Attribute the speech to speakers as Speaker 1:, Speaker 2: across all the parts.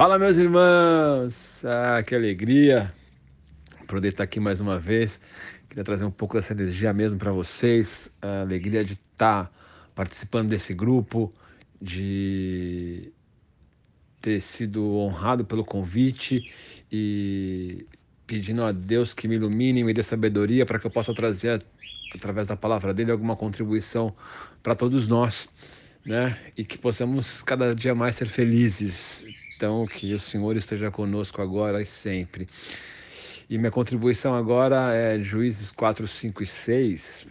Speaker 1: Fala, meus irmãos! Ah, que alegria poder estar aqui mais uma vez. Queria trazer um pouco dessa energia mesmo para vocês. A alegria de estar participando desse grupo, de ter sido honrado pelo convite e pedindo a Deus que me ilumine, me dê sabedoria para que eu possa trazer, através da palavra dele, alguma contribuição para todos nós, né? E que possamos cada dia mais ser felizes. Então, que o Senhor esteja conosco agora e sempre. E minha contribuição agora é Juízes 4, 5 e 6.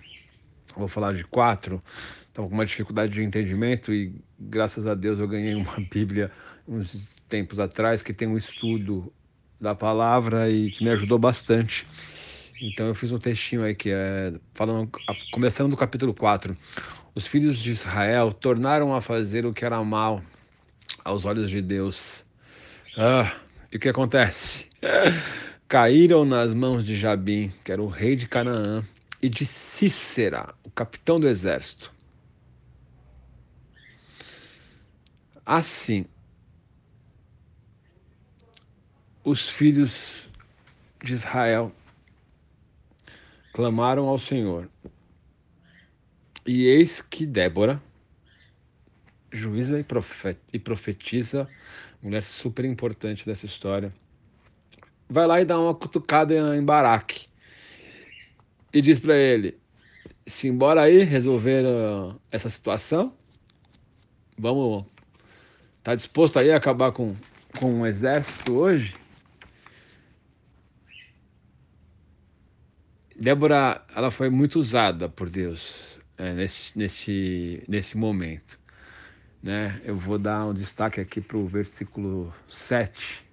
Speaker 1: Vou falar de 4. Estava com uma dificuldade de entendimento e graças a Deus eu ganhei uma Bíblia uns tempos atrás que tem um estudo da palavra e que me ajudou bastante. Então eu fiz um textinho aí que é falando, começando do capítulo 4. Os filhos de Israel tornaram a fazer o que era mal aos olhos de Deus. Ah, e o que acontece? Caíram nas mãos de Jabim, que era o rei de Canaã, e de Cícera, o capitão do exército. Assim, os filhos de Israel clamaram ao Senhor. E eis que Débora, juíza e profetiza, mulher super importante dessa história, vai lá e dá uma cutucada em Baraque e diz para ele: se embora aí resolver uh, essa situação, vamos, tá disposto aí a acabar com, com um exército hoje? Débora, ela foi muito usada por Deus é, nesse, nesse, nesse momento. Né? Eu vou dar um destaque aqui para o versículo 7,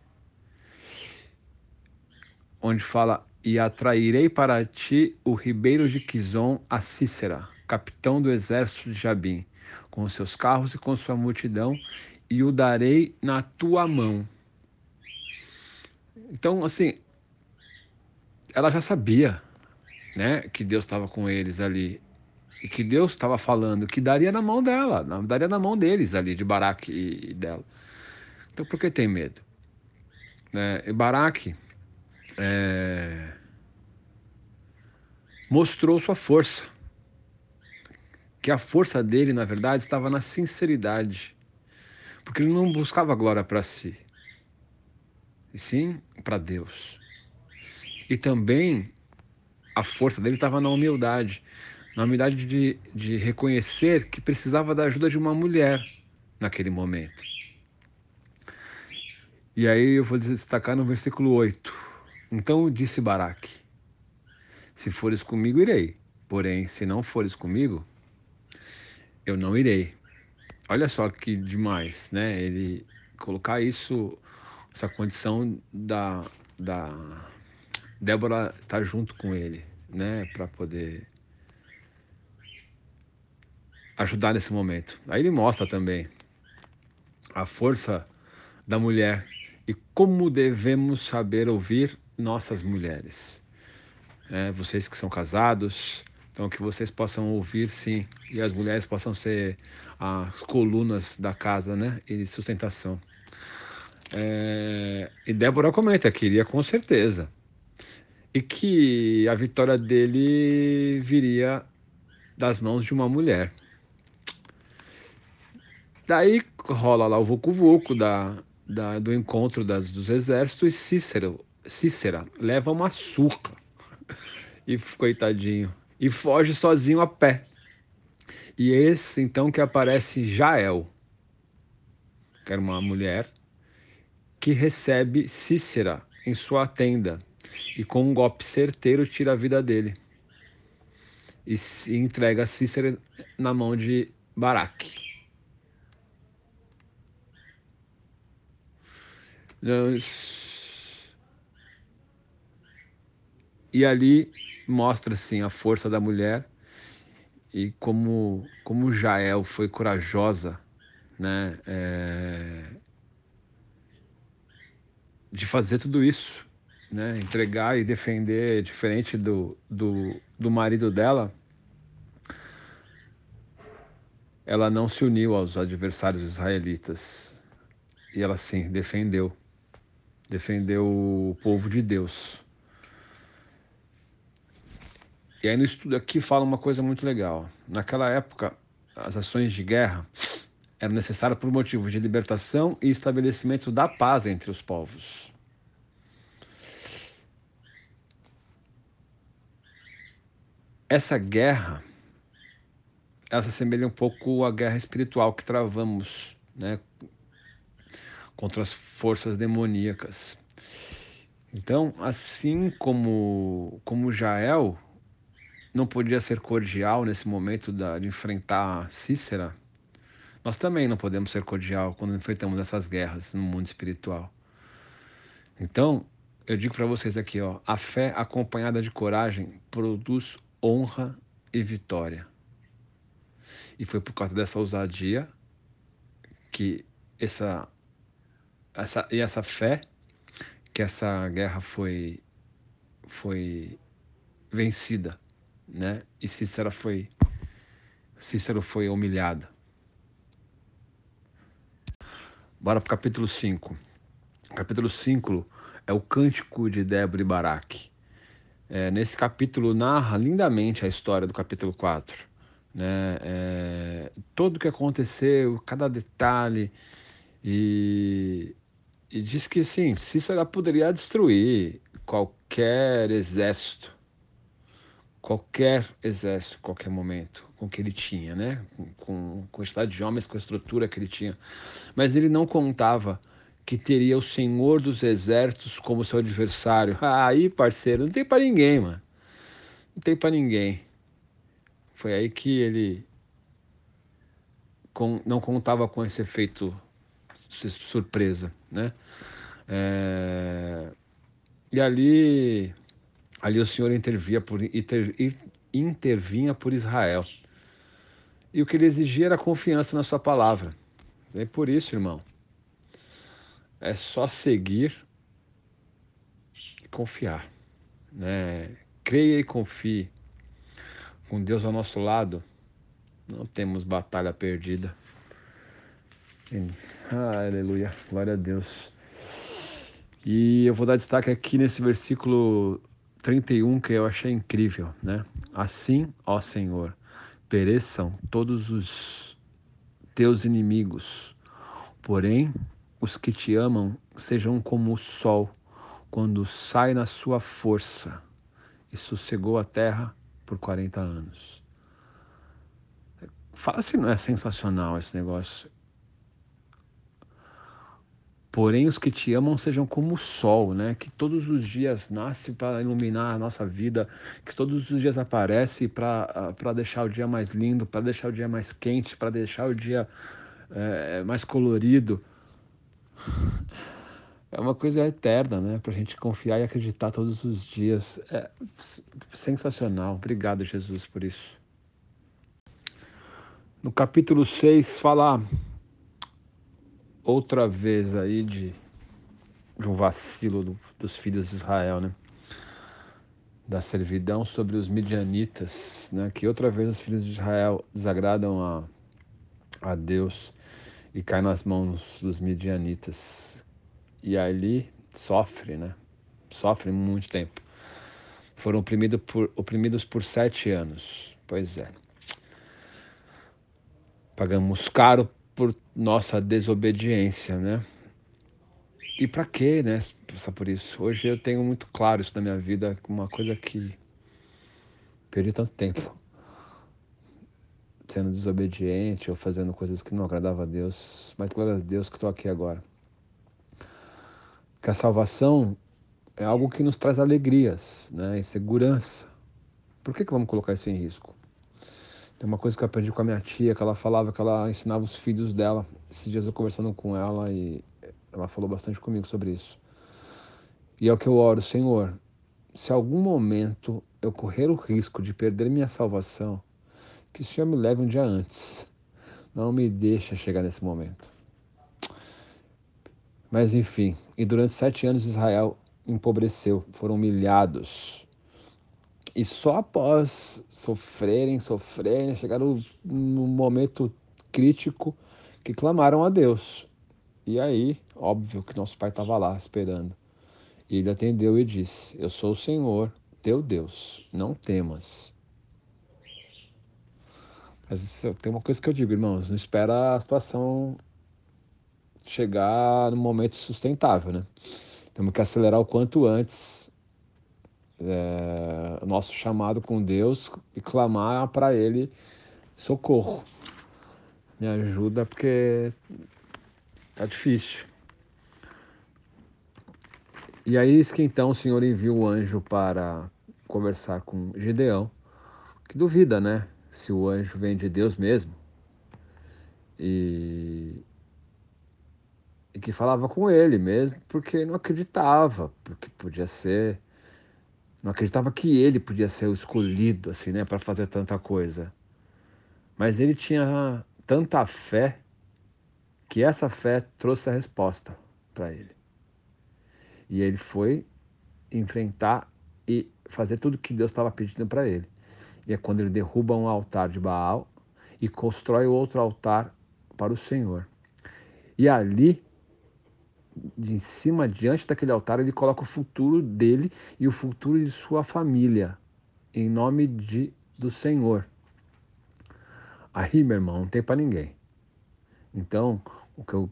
Speaker 1: onde fala: E atrairei para ti o ribeiro de Quizon a Cícera, capitão do exército de Jabim, com seus carros e com sua multidão, e o darei na tua mão. Então, assim, ela já sabia né, que Deus estava com eles ali que Deus estava falando que daria na mão dela, daria na mão deles ali, de Baraque e, dela. Então por que tem medo? Né? E Baraque é, mostrou sua força, que a força dele, na verdade, estava na sinceridade, porque ele não buscava glória para si, e sim para Deus. E também a força dele estava na humildade na humildade de, de reconhecer que precisava da ajuda de uma mulher naquele momento. E aí eu vou destacar no versículo 8. Então disse Baraque: Se fores comigo, irei. Porém, se não fores comigo, eu não irei. Olha só que demais, né? Ele colocar isso, essa condição da, da Débora estar junto com ele, né? Para poder ajudar nesse momento. Aí ele mostra também a força da mulher e como devemos saber ouvir nossas mulheres. É, vocês que são casados, então que vocês possam ouvir sim e as mulheres possam ser as colunas da casa, né, e sustentação. É, e Débora comenta que iria com certeza e que a vitória dele viria das mãos de uma mulher. Daí rola lá o vucu-vucu da, da, do encontro das, dos exércitos e Cícero, Cícera leva uma surra. E coitadinho. E foge sozinho a pé. E esse então que aparece Jael, que era uma mulher, que recebe Cícera em sua tenda e com um golpe certeiro tira a vida dele. E entrega Cícera na mão de Baraque. E ali mostra assim a força da mulher e como como Jael foi corajosa, né, é, de fazer tudo isso, né, entregar e defender diferente do, do, do marido dela. Ela não se uniu aos adversários israelitas, e ela sim defendeu, defendeu o povo de Deus. E aí no estudo aqui fala uma coisa muito legal. Naquela época, as ações de guerra eram necessárias por motivo de libertação e estabelecimento da paz entre os povos. Essa guerra, ela se assemelha um pouco à guerra espiritual que travamos, né, contra as forças demoníacas. Então, assim como como Jael não podia ser cordial nesse momento da, de enfrentar Cícera, nós também não podemos ser cordial quando enfrentamos essas guerras no mundo espiritual. Então, eu digo para vocês aqui, ó, a fé acompanhada de coragem produz honra e vitória. E foi por causa dessa ousadia que essa, essa e essa fé que essa guerra foi foi vencida, né? E Cícero foi Cícero foi humilhado. Bora para o capítulo 5. Capítulo 5 é o cântico de Débora e Baraque. É, nesse capítulo narra lindamente a história do capítulo 4. Né? É, tudo o que aconteceu, cada detalhe, e, e diz que sim, Cícera poderia destruir qualquer exército, qualquer exército, qualquer momento, com que ele tinha, né? com, com a quantidade de homens, com a estrutura que ele tinha. Mas ele não contava que teria o Senhor dos Exércitos como seu adversário. Aí, parceiro, não tem para ninguém, mano. Não tem para ninguém. Foi aí que ele não contava com esse efeito surpresa, né? É, e ali, ali o Senhor intervia por, inter, intervinha por Israel. E o que ele exigia era confiança na sua palavra. E por isso, irmão, é só seguir e confiar. Né? Creia e confie. Com Deus ao nosso lado, não temos batalha perdida. Ah, aleluia, glória a Deus. E eu vou dar destaque aqui nesse versículo 31 que eu achei incrível, né? Assim, ó Senhor, pereçam todos os teus inimigos, porém os que te amam sejam como o sol, quando sai na sua força e sossegou a terra por 40 anos. Fala se não é sensacional esse negócio. Porém, os que te amam sejam como o sol, né? Que todos os dias nasce para iluminar a nossa vida, que todos os dias aparece para deixar o dia mais lindo, para deixar o dia mais quente, para deixar o dia é, mais colorido é uma coisa eterna, né? Para a gente confiar e acreditar todos os dias. É sensacional. Obrigado, Jesus, por isso. No capítulo 6, fala outra vez aí de, de um vacilo do, dos filhos de Israel, né? Da servidão sobre os midianitas, né? Que outra vez os filhos de Israel desagradam a, a Deus e cai nas mãos dos midianitas. E ali sofre, né? Sofre muito tempo. Foram oprimidos por, oprimidos por sete anos. Pois é. Pagamos caro por nossa desobediência, né? E para quê, né? Passar por isso. Hoje eu tenho muito claro isso na minha vida, uma coisa que perdi tanto tempo sendo desobediente ou fazendo coisas que não agradavam a Deus, mas glória a Deus que estou aqui agora. Que a salvação é algo que nos traz alegrias né, e segurança. Por que, que vamos colocar isso em risco? Tem uma coisa que eu aprendi com a minha tia, que ela falava que ela ensinava os filhos dela. Esses dias eu conversando com ela e ela falou bastante comigo sobre isso. E é o que eu oro, Senhor, se algum momento eu correr o risco de perder minha salvação, que o Senhor me leve um dia antes. Não me deixa chegar nesse momento. Mas enfim, e durante sete anos Israel empobreceu, foram humilhados. E só após sofrerem, sofrerem, chegaram no momento crítico que clamaram a Deus. E aí, óbvio que nosso pai estava lá esperando. E ele atendeu e disse: Eu sou o Senhor, teu Deus, não temas. Mas tem uma coisa que eu digo, irmãos: não espera a situação chegar no momento sustentável, né? Temos que acelerar o quanto antes é, nosso chamado com Deus e clamar para Ele socorro. Me ajuda porque tá difícil. E aí que então o Senhor envia o anjo para conversar com Gideão, que duvida, né? Se o anjo vem de Deus mesmo. E, e que falava com ele mesmo, porque não acreditava, porque podia ser, não acreditava que ele podia ser o escolhido assim, né, para fazer tanta coisa. Mas ele tinha tanta fé que essa fé trouxe a resposta para ele. E ele foi enfrentar e fazer tudo que Deus estava pedindo para ele. E é quando ele derruba um altar de Baal e constrói outro altar para o Senhor. E ali de em cima, diante daquele altar, ele coloca o futuro dele e o futuro de sua família, em nome de, do Senhor. Aí, meu irmão, não tem para ninguém. Então, o que eu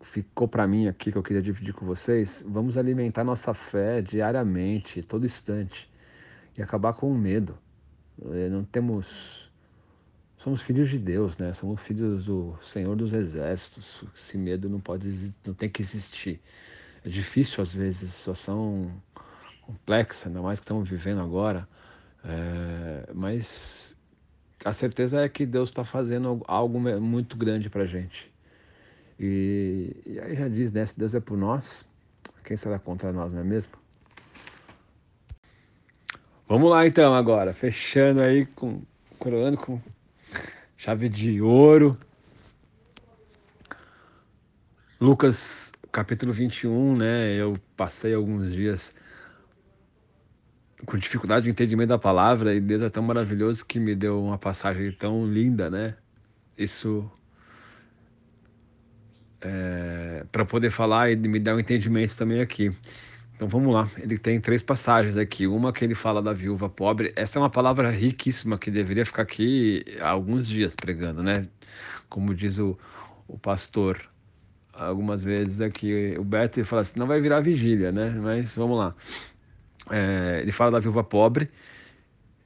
Speaker 1: ficou para mim aqui que eu queria dividir com vocês, vamos alimentar nossa fé diariamente, todo instante, e acabar com o medo. É, não temos somos filhos de Deus, né? Somos filhos do Senhor dos Exércitos. Esse medo não pode, não tem que existir. É difícil às vezes, situação complexa, ainda mais que estamos vivendo agora. É, mas a certeza é que Deus está fazendo algo muito grande para gente. E, e, aí já diz, né? Se Deus é por nós, quem será contra nós, não é mesmo? Vamos lá então agora, fechando aí com coroando com chave de ouro. Lucas capítulo 21, né? Eu passei alguns dias com dificuldade de entendimento da palavra e Deus é tão maravilhoso que me deu uma passagem tão linda, né? Isso é, para poder falar e me dar um entendimento também aqui. Então vamos lá, ele tem três passagens aqui. Uma que ele fala da viúva pobre. Essa é uma palavra riquíssima que deveria ficar aqui há alguns dias pregando, né? Como diz o, o pastor algumas vezes aqui, o Beto ele fala assim: não vai virar vigília, né? Mas vamos lá. É, ele fala da viúva pobre,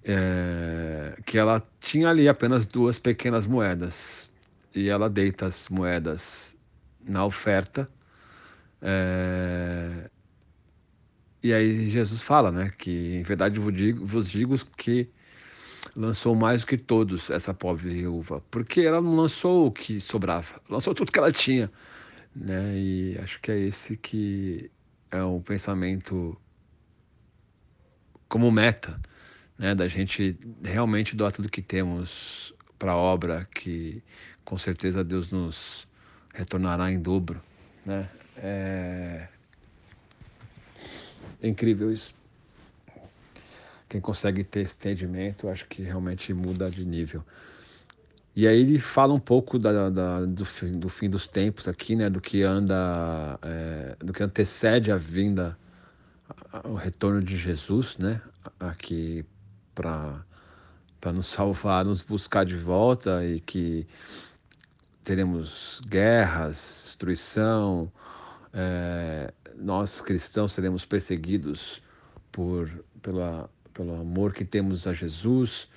Speaker 1: é, que ela tinha ali apenas duas pequenas moedas e ela deita as moedas na oferta. É, e aí Jesus fala, né, que em verdade vos digo, vos digo que lançou mais do que todos essa pobre viúva, porque ela não lançou o que sobrava, lançou tudo que ela tinha, né? E acho que é esse que é o pensamento como meta, né, da gente realmente doar tudo que temos para a obra que com certeza Deus nos retornará em dobro, né? É é incrível isso. Quem consegue ter esse entendimento, acho que realmente muda de nível. E aí ele fala um pouco da, da, do, fim, do, fim, dos tempos aqui, né? Do que anda, é, do que antecede a vinda, o retorno de Jesus, né? Aqui para para nos salvar, nos buscar de volta e que teremos guerras, destruição, é, nós cristãos seremos perseguidos por, pela, pelo amor que temos a Jesus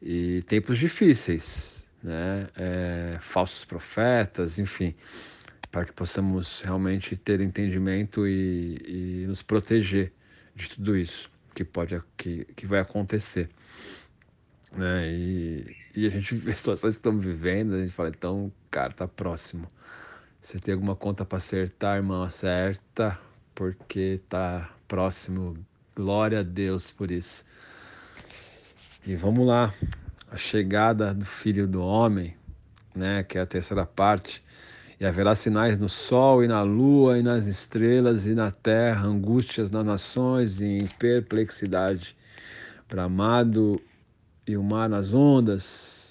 Speaker 1: e tempos difíceis, né? É, falsos profetas, enfim, para que possamos realmente ter entendimento e, e nos proteger de tudo isso que pode que, que vai acontecer. Né? E, e a gente vê situações que estamos vivendo, a gente fala, então, cara, tá próximo. Você tem alguma conta para acertar, irmão? Acerta, porque tá próximo. Glória a Deus por isso. E vamos lá. A chegada do Filho do Homem, né, que é a terceira parte. E haverá sinais no sol e na lua e nas estrelas e na terra, angústias nas nações e em perplexidade. Bramado e o mar nas ondas.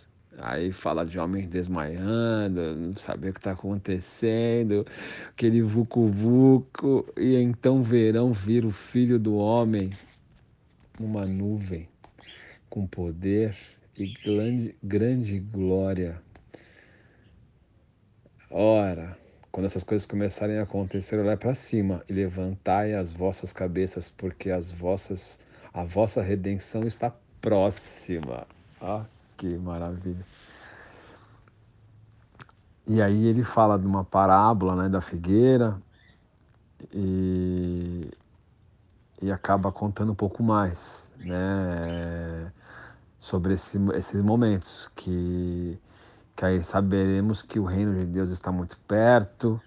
Speaker 1: Aí fala de homens desmaiando, não saber o que está acontecendo, aquele vucu-vucu, e então verão vir o filho do homem numa nuvem com poder e grande, grande glória. Ora, quando essas coisas começarem a acontecer, olhai para cima e levantai as vossas cabeças, porque as vossas, a vossa redenção está próxima. Ah, que maravilha. E aí ele fala de uma parábola né, da figueira e, e acaba contando um pouco mais né, sobre esse, esses momentos que, que aí saberemos que o reino de Deus está muito perto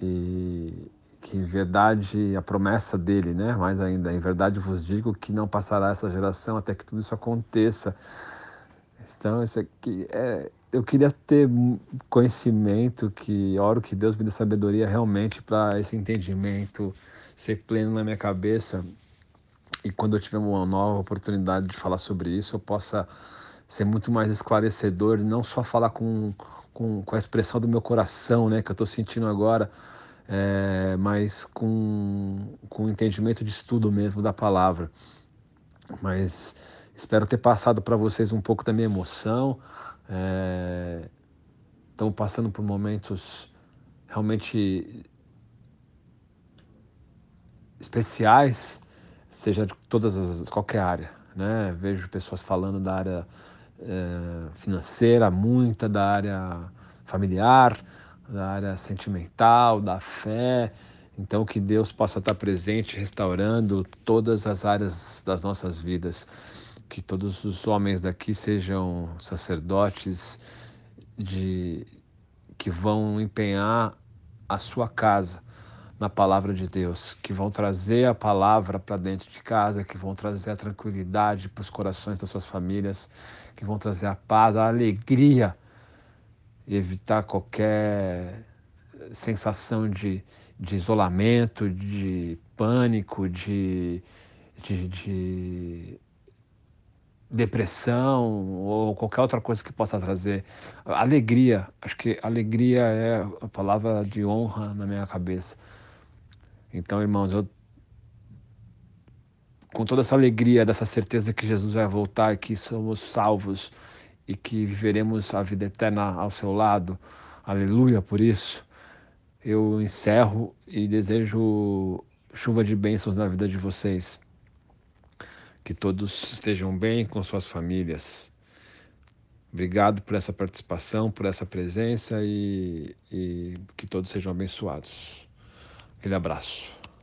Speaker 1: e que em verdade a promessa dele, né? Mais ainda, em verdade vos digo que não passará essa geração até que tudo isso aconteça. Então, isso aqui é. Eu queria ter conhecimento, que oro que Deus me dê sabedoria realmente para esse entendimento ser pleno na minha cabeça. E quando eu tiver uma nova oportunidade de falar sobre isso, eu possa ser muito mais esclarecedor não só falar com, com, com a expressão do meu coração, né, que eu estou sentindo agora, é, mas com, com o entendimento de estudo mesmo da palavra. Mas Espero ter passado para vocês um pouco da minha emoção. É... Estamos passando por momentos realmente especiais, seja de todas as qualquer área, né? Vejo pessoas falando da área é, financeira, muita da área familiar, da área sentimental, da fé. Então que Deus possa estar presente, restaurando todas as áreas das nossas vidas que todos os homens daqui sejam sacerdotes de que vão empenhar a sua casa na palavra de Deus, que vão trazer a palavra para dentro de casa, que vão trazer a tranquilidade para os corações das suas famílias, que vão trazer a paz, a alegria e evitar qualquer sensação de, de isolamento, de pânico, de, de, de depressão ou qualquer outra coisa que possa trazer alegria. Acho que alegria é a palavra de honra na minha cabeça. Então, irmãos, eu com toda essa alegria, dessa certeza que Jesus vai voltar que somos salvos e que viveremos a vida eterna ao seu lado. Aleluia por isso. Eu encerro e desejo chuva de bênçãos na vida de vocês. Que todos estejam bem com suas famílias. Obrigado por essa participação, por essa presença e, e que todos sejam abençoados. Aquele abraço.